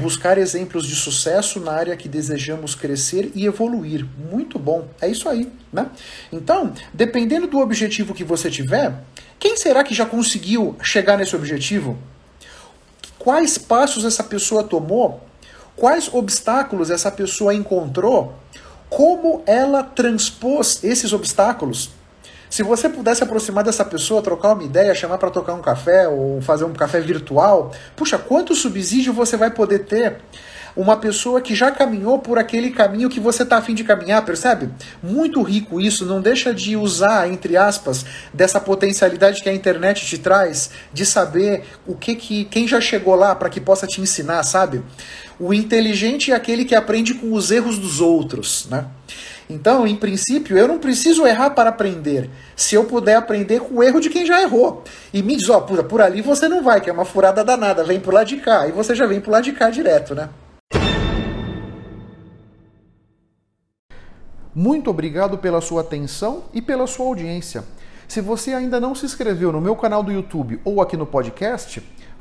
Buscar exemplos de sucesso na área que desejamos crescer e evoluir. Muito bom. É isso aí, né? Então, dependendo do objetivo que você tiver, quem será que já conseguiu chegar nesse objetivo? Quais passos essa pessoa tomou? Quais obstáculos essa pessoa encontrou? Como ela transpôs esses obstáculos? Se você pudesse aproximar dessa pessoa, trocar uma ideia, chamar para tocar um café ou fazer um café virtual, puxa, quanto subsídio você vai poder ter? Uma pessoa que já caminhou por aquele caminho que você está afim de caminhar, percebe? Muito rico isso, não deixa de usar, entre aspas, dessa potencialidade que a internet te traz, de saber o que que quem já chegou lá para que possa te ensinar, sabe? O inteligente é aquele que aprende com os erros dos outros, né? Então, em princípio, eu não preciso errar para aprender. Se eu puder aprender com o erro de quem já errou. E me diz, ó, por, por ali você não vai, que é uma furada danada, vem por lá de cá. E você já vem por lá de cá direto, né? Muito obrigado pela sua atenção e pela sua audiência. Se você ainda não se inscreveu no meu canal do YouTube ou aqui no podcast,